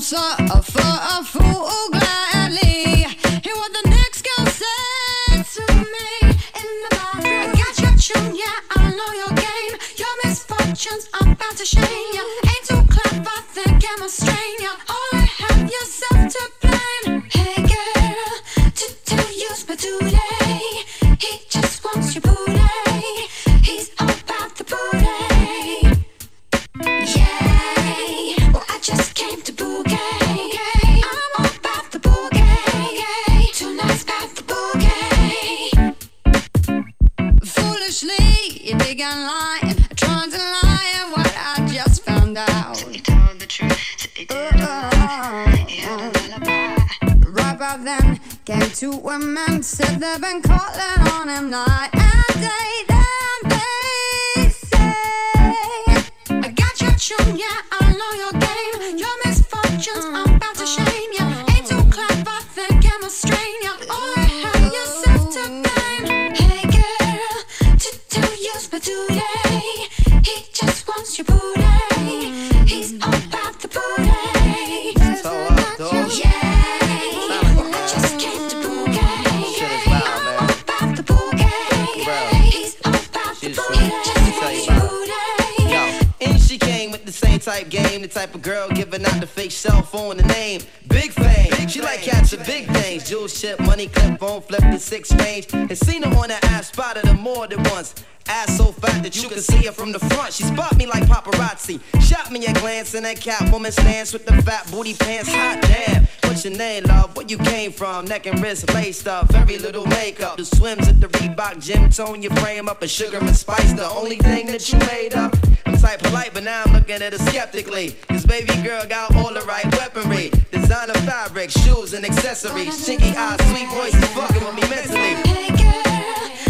but I type game, the type of girl giving out the fake cell phone, the name. Big fame. she like cats catching big things. Jewel ship, money clip, phone flip the six range. And seen her on the ass, spotted her more than once. Ass so fat that you can see her from the front. She spot me like paparazzi. Shot me a glance in that Catwoman stance with the fat booty pants. Hot damn. What's your name, love? Where you came from? Neck and wrist laced up. Very little makeup. The swims at the Reebok gym. Tone your frame up. And sugar and spice. The only thing that you made up. I'm type polite, but now I'm looking at her skeptically. This baby girl got all the right weaponry. Designer fabric, shoes and accessories. Chinky eyes, sweet voice fucking with me mentally. Hey girl,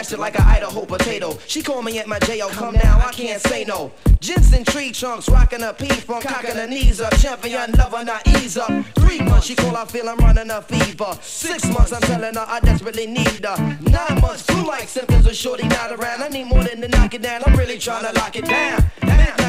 smashed it like an Idaho potato. She called me at my J.O. Come now, I can't say no. Jensen tree trunks, rocking her P from cocking her knees up. Champion lover, not ease up. Three months, she call, I feel I'm running a fever. Six months, I'm telling her I desperately need her. Nine months, flu like symptoms of shorty not around. I need more than to knock it down. I'm really trying to lock it down.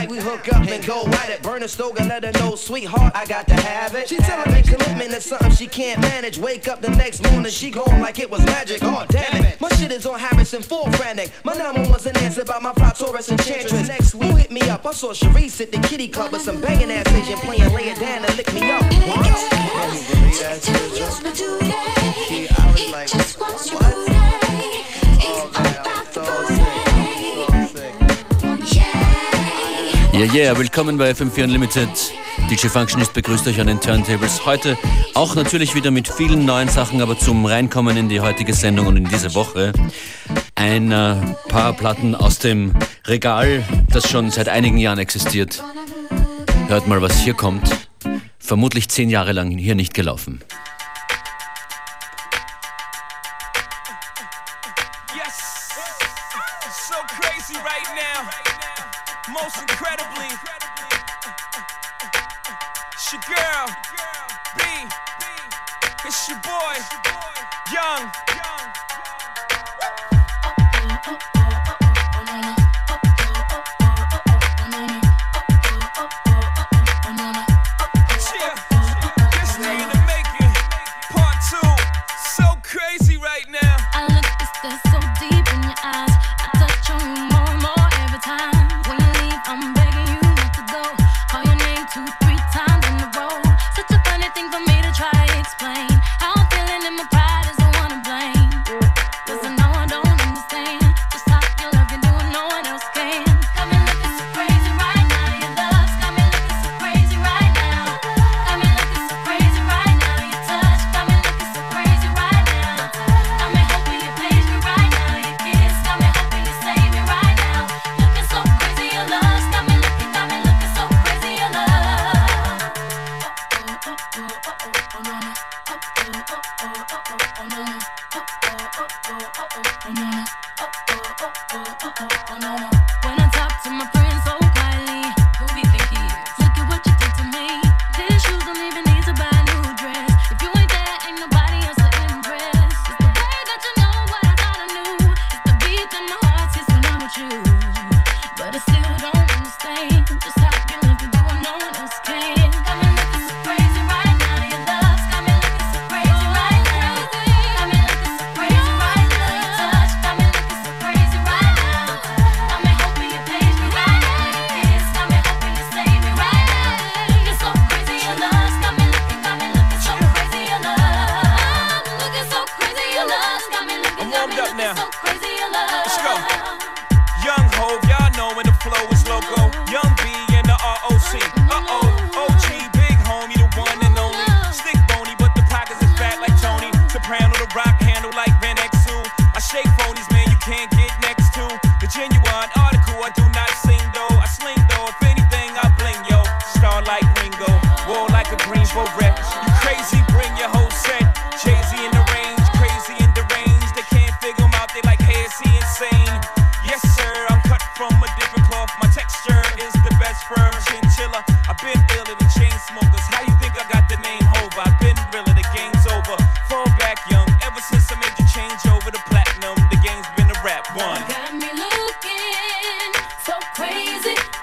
Midnight, we hook up and go at it. Burn a stove and let her know, sweetheart, I got to have it. She telling me commitment is something she can't manage. Wake up the next morning, she gone like it was magic. Oh, damn it. My shit is on Harrison, full frantic. My number was an answer by my fly Taurus enchantress. Next week, who hit me up? I saw Sharice at the kitty club with some banging ass Asian playing, lay it down and lick me up. To use my today. Just wants Yeah. Yeah, willkommen bei FM4 Unlimited. DJ Functionist begrüßt euch an den Turntables. Heute auch natürlich wieder mit vielen neuen Sachen, aber zum Reinkommen in die heutige Sendung und in diese Woche ein äh, paar Platten aus dem Regal, das schon seit einigen Jahren existiert. Hört mal, was hier kommt. Vermutlich zehn Jahre lang hier nicht gelaufen.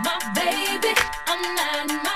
my baby. I'm not.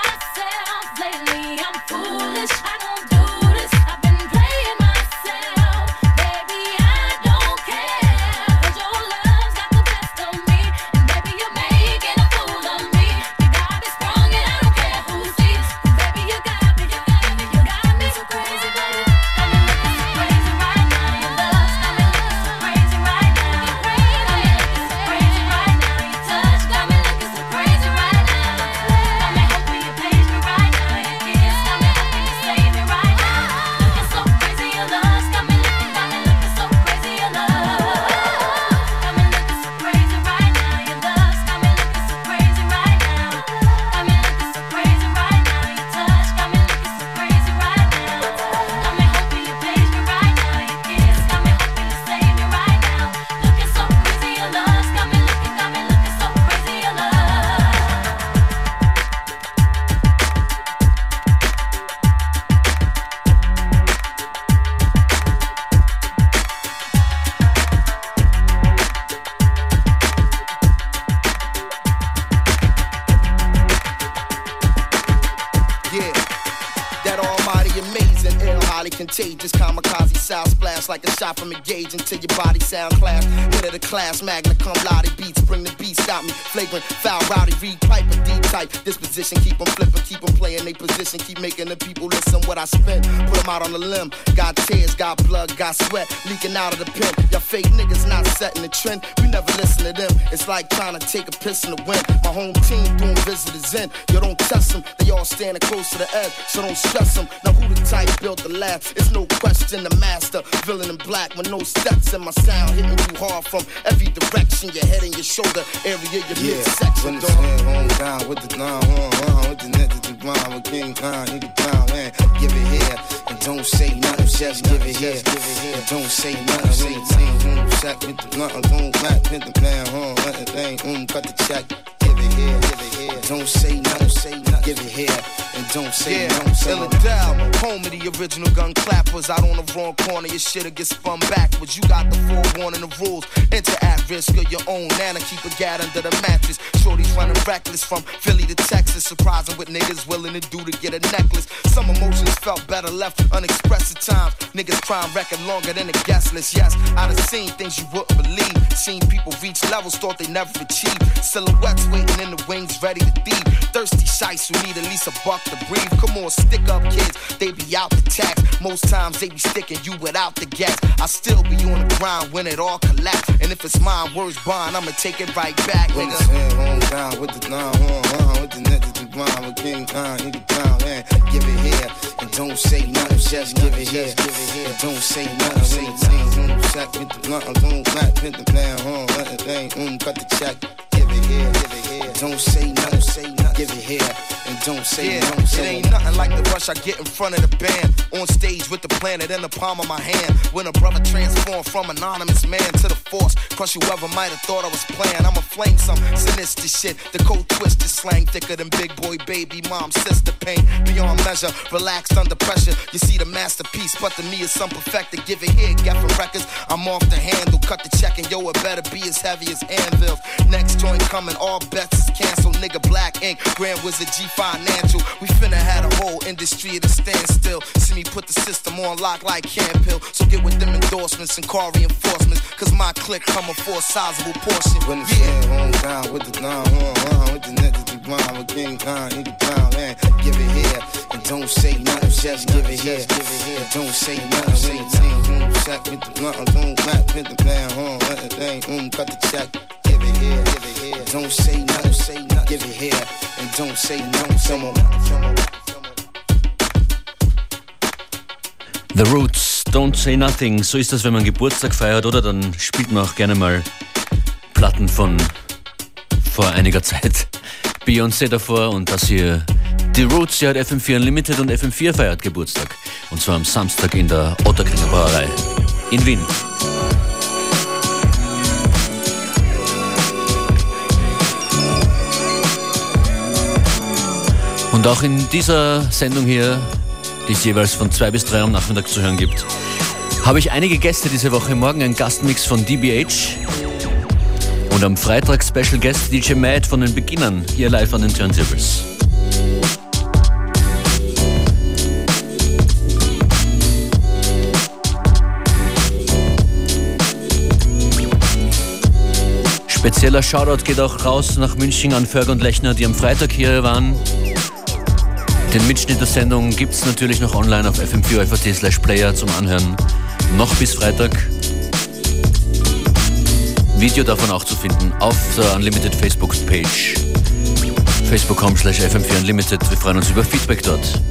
Tears, got sweat leaking out of the pen. Y'all fake niggas not setting the trend. We never listen to them. It's like trying to take a piss in the wind. My home team doing visitors in. You don't test them. They all standing close to the edge, so don't stress them. Now who the type built the last? It's no question the master. Villain in black with no steps in my sound. Hitting you hard from every direction. Your head and your shoulder area, your Yeah, midsection. when stand home down with the nine one with the net with King nigga. Give it here and don't say nothing, just give it here. And don't say nothing, say team, mm, sack with the nothing, don't back with the huh? Let the thing, mm, cut the check. Give it here, give it here. Don't say nothing, say nothing. Give it here and don't say Yeah, nothing, say. Illidale, home of the original gun clappers. Out on the wrong corner, your shit'll get spun backwards. You got the forewarning the rules. Enter at risk of your own nana. Keep a gat under the mattress. Shorty's running reckless from Philly to Texas. Surprising what niggas willing to do to get a necklace. Some emotions felt better left unexpressed at times. Niggas crime record longer than a guest list. Yes, I done seen things you wouldn't believe. Seen people reach levels thought they never achieved. Silhouettes waiting in the wings, ready to thieve. Thirsty shites who need at least a buck to breathe. Come on, stick up kids, they be out the tax. Most times they be sticking you without the gas. I still be on the grind when it all collapse. And if it's mine, words bond, I'ma take it right back, When the nigga. stand home down with the nine one one with the net to the ground with King Khan, nigga down, man. Give it here and don't say nothing, just give it here. And don't say nothing, say team, mm, sack with the nothing, don't back with the plan, huh? Let the thing, mm, cut the check. Give it here, give it here. Don't say nothing, say nothing. Give it here and don't say Yeah, nothing, it say ain't nothing like the rush I get in front of the band. On stage with the planet in the palm of my hand. When a brother transformed from anonymous man to the force. Crush whoever might have thought I was playing. Flame some sinister shit. The code twisted slang thicker than big boy baby mom sister pain. Beyond measure, relaxed under pressure. You see the masterpiece, but to me it's some perfected. Give it here, get for Records. I'm off the handle. Cut the check and yo, it better be as heavy as anvils. Next joint coming, all bets is canceled. Nigga, black ink, Grand Wizard G Financial. We finna had a whole industry at a standstill. See me put the system on lock like Camp Hill. So get with them endorsements and car reinforcements. Cause my clique coming for a sizable portion. When the Yeah. Home down with the nine one one with the net to the ground with King Khan, nigga down, man. Give it here and don't say nothing, just give it here. And don't say nothing, say team, mm, sack with the nothing, don't back with the plan, huh? Let the thing, mm, cut the check. Give it here, give it here. Don't say nothing, say nothing. Give it here and don't say nothing, say nothing. The Roots, Don't Say Nothing. So ist das, wenn man Geburtstag feiert, oder? Dann spielt man auch gerne mal Platten von vor einiger Zeit. Beyoncé davor und das hier. Die Roots, ja hat FM4 Unlimited und FM4 feiert Geburtstag. Und zwar am Samstag in der Otterkringer Brauerei in Wien. Und auch in dieser Sendung hier, die es jeweils von zwei bis drei am Nachmittag zu hören gibt, habe ich einige Gäste diese Woche. Morgen ein Gastmix von DBH und am Freitag Special Guest DJ Mad von den Beginnern hier live an den Turntables. Spezieller Shoutout geht auch raus nach München an Ferg und Lechner, die am Freitag hier waren. Den Mitschnitt der Sendung gibt es natürlich noch online auf fm4 slash player zum Anhören. Noch bis Freitag. Video davon auch zu finden auf der Unlimited Facebook-Page. Facebook.com slash fm4 unlimited. Wir freuen uns über Feedback dort.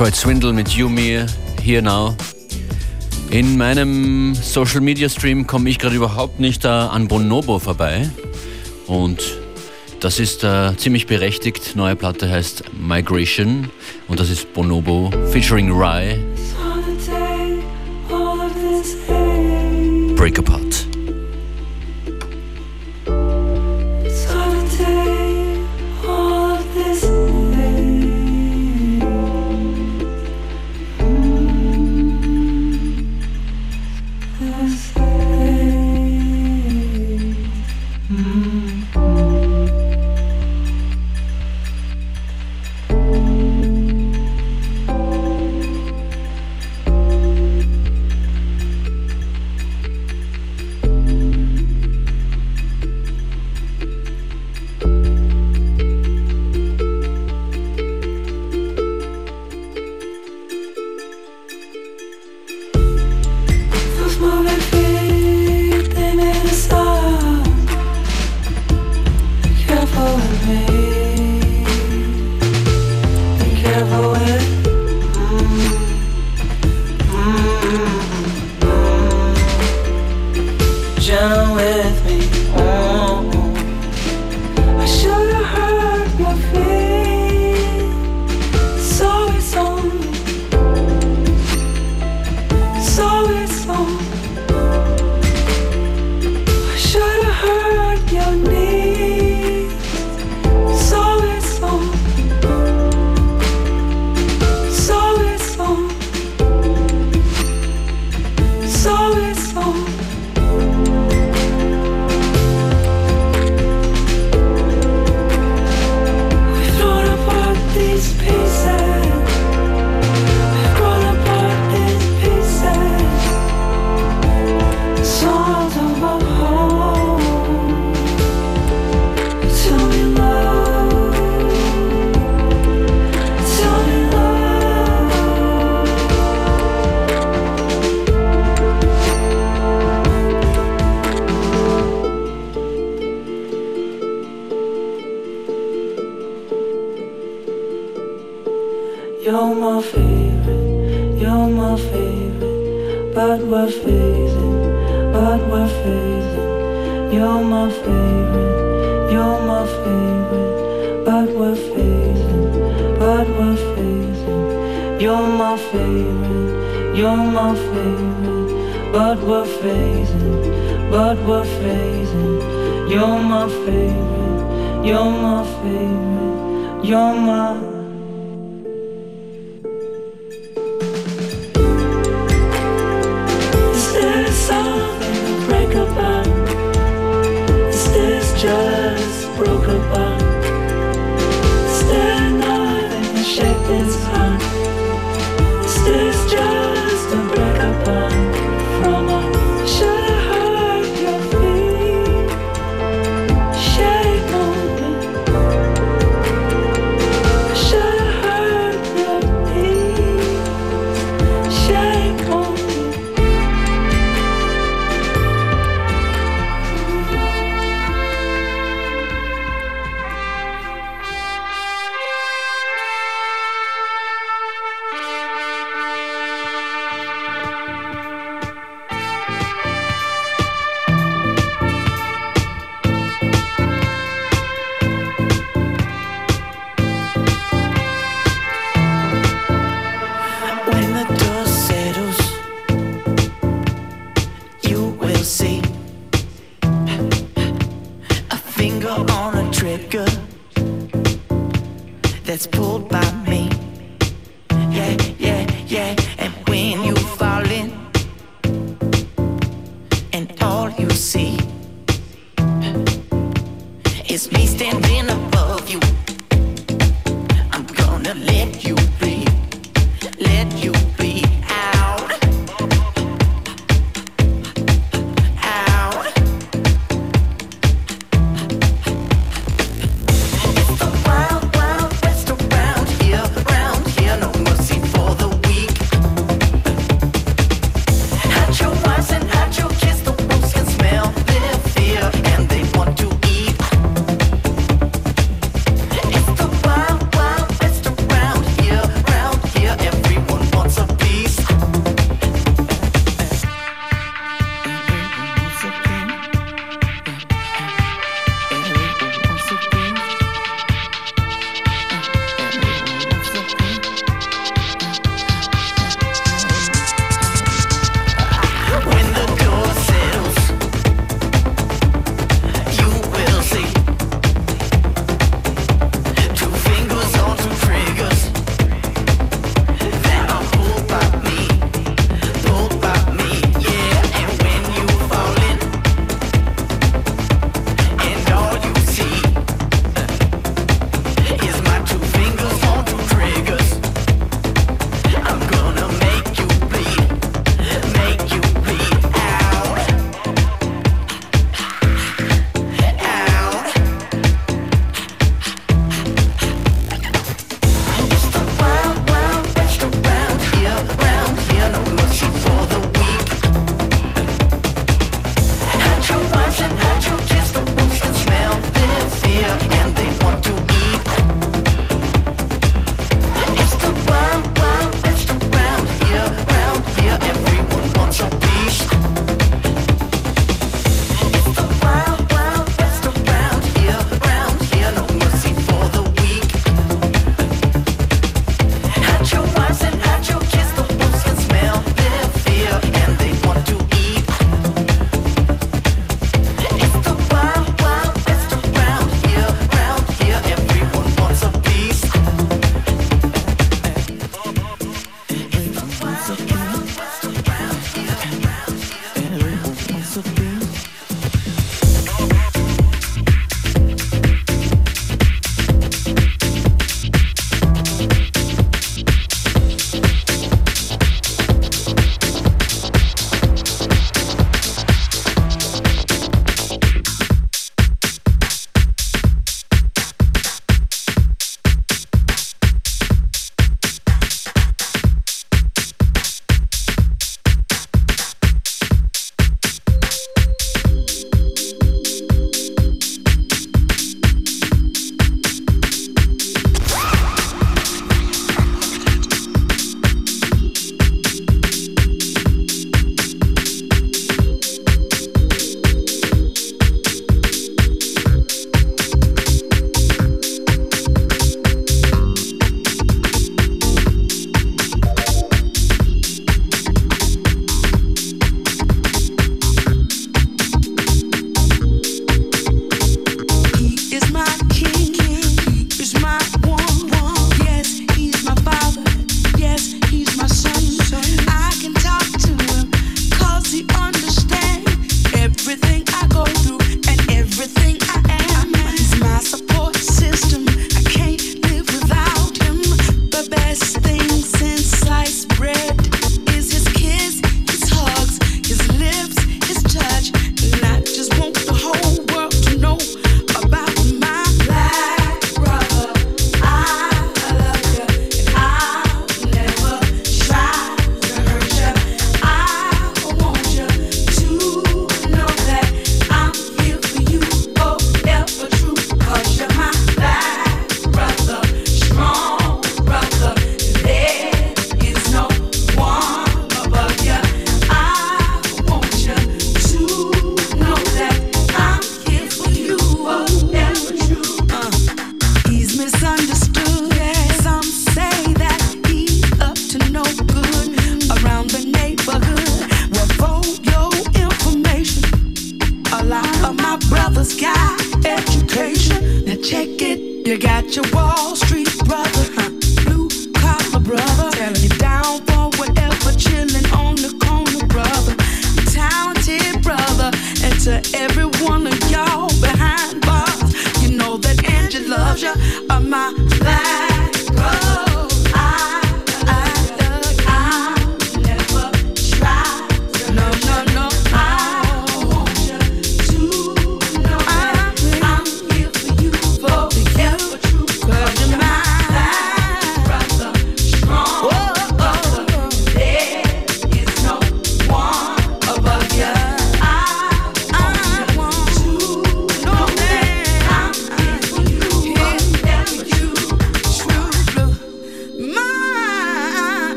Detroit Swindle mit You Me Here Now. In meinem Social Media Stream komme ich gerade überhaupt nicht äh, an Bonobo vorbei. Und das ist äh, ziemlich berechtigt. Neue Platte heißt Migration und das ist Bonobo featuring Rye.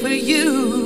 For you,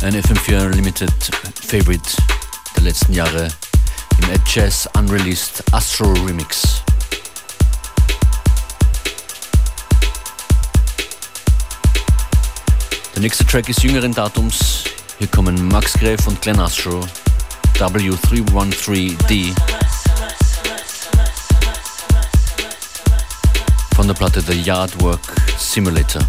Ein FM4 Unlimited Favorite der letzten Jahre im Ed Jazz Unreleased Astro Remix. Der nächste Track ist jüngeren Datums. Hier kommen Max Gref und Glenn Astro, W313D. Von der Platte The Yardwork Simulator.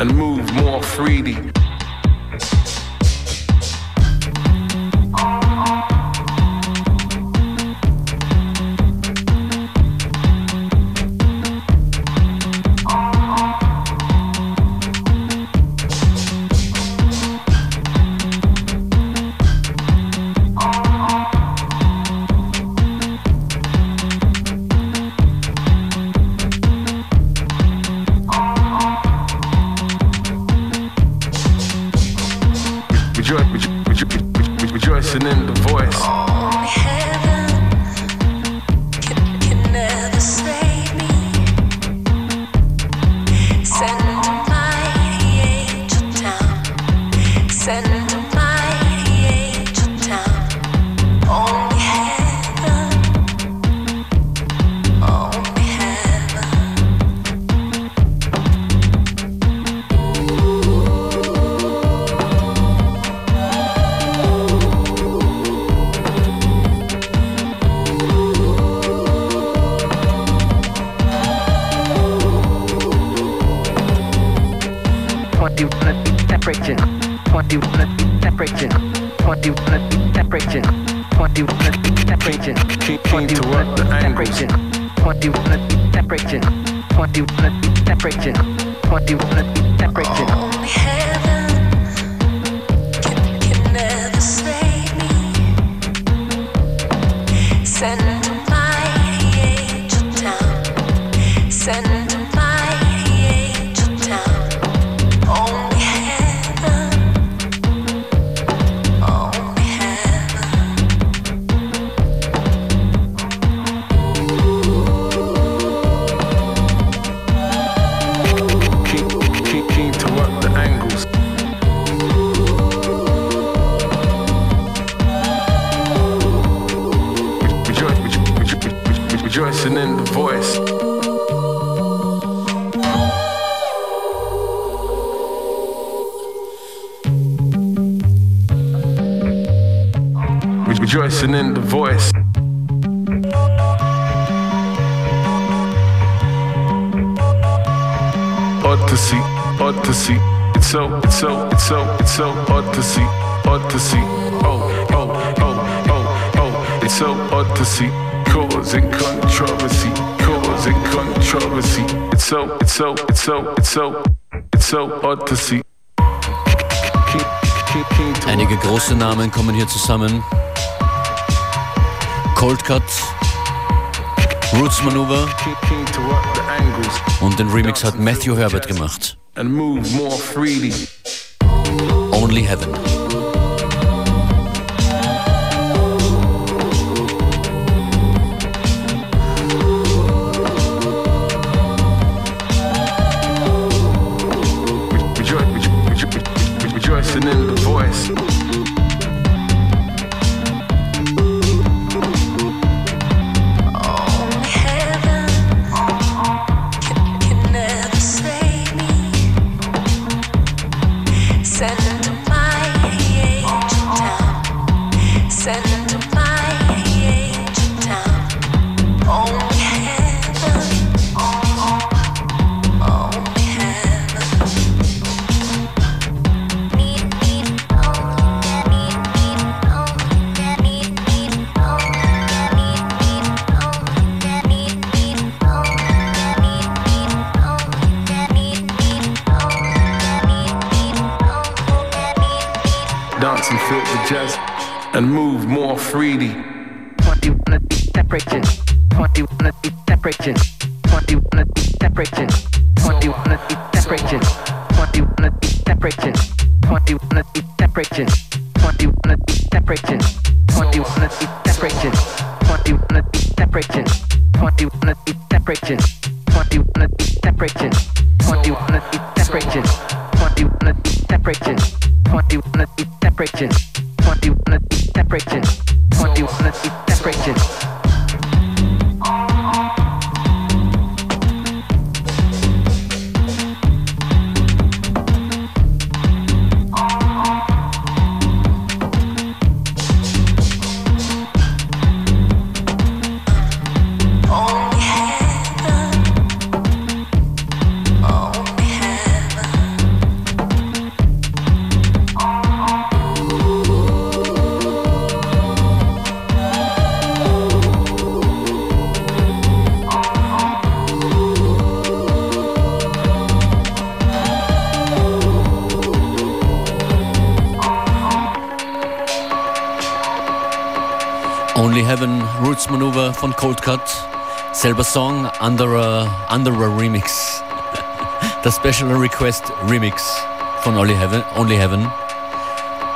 and move more freely. and voice. Odyssey, Odyssey, it's so, it's so, it's so, it's so Odyssey, Odyssey, oh, oh, oh, oh, oh, it's so Odyssey, causing controversy, causing controversy, it's so, it's so, it's so, it's so, it's so Odyssey. Einige große Namen kommen hier zusammen. Cold Cut, Roots Maneuver und den Remix hat Matthew Herbert gemacht. Only Heaven. Heaven, Roots Maneuver von Cold Cut. Selber Song, Under a, under a Remix. Das Special Request Remix von Only Heaven, Only Heaven.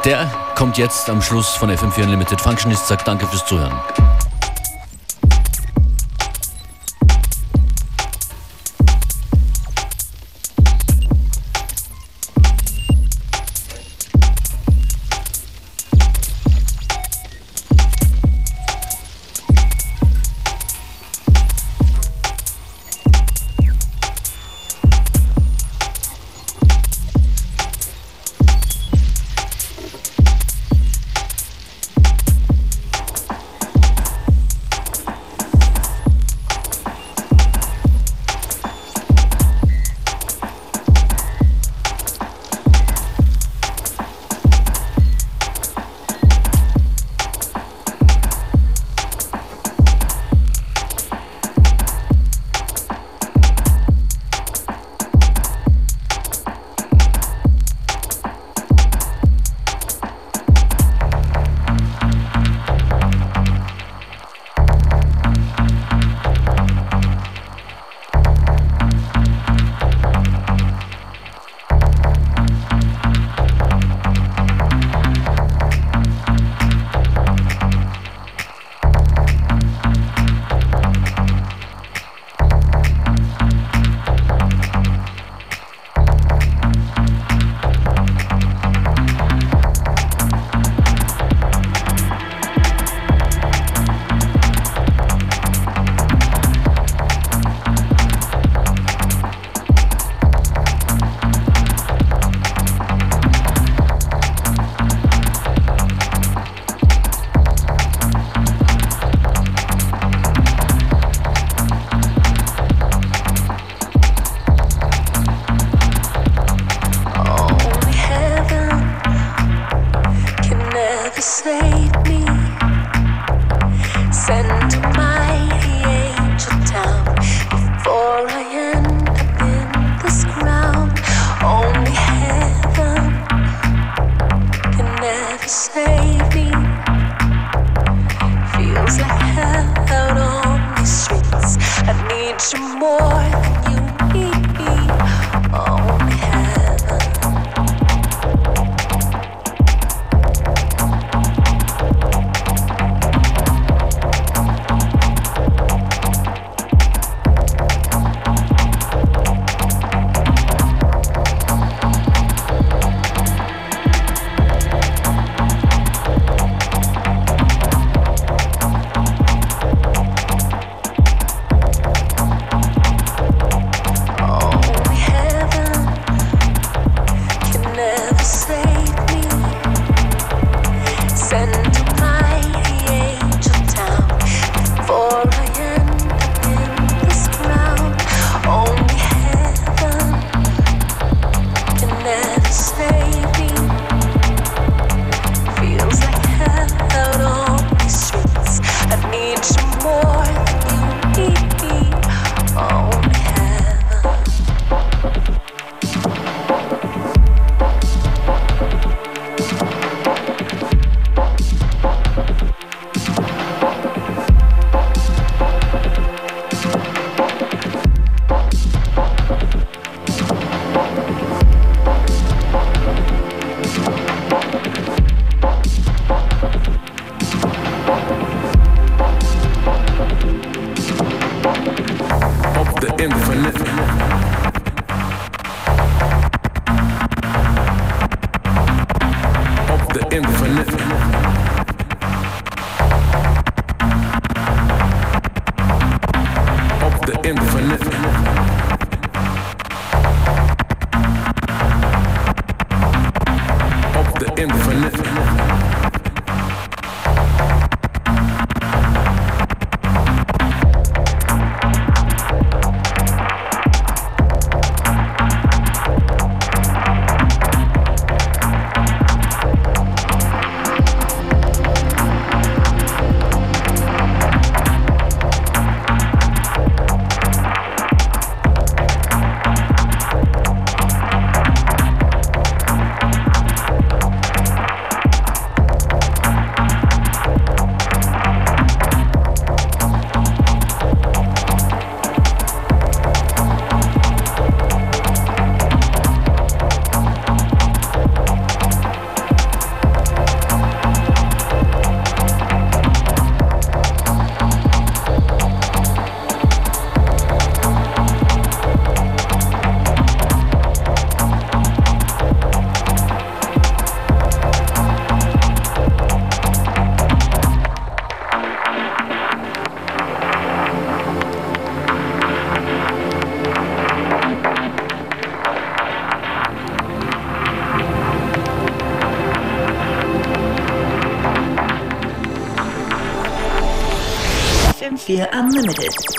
Der kommt jetzt am Schluss von FM4 Unlimited. Functionist sagt Danke fürs Zuhören. Limited.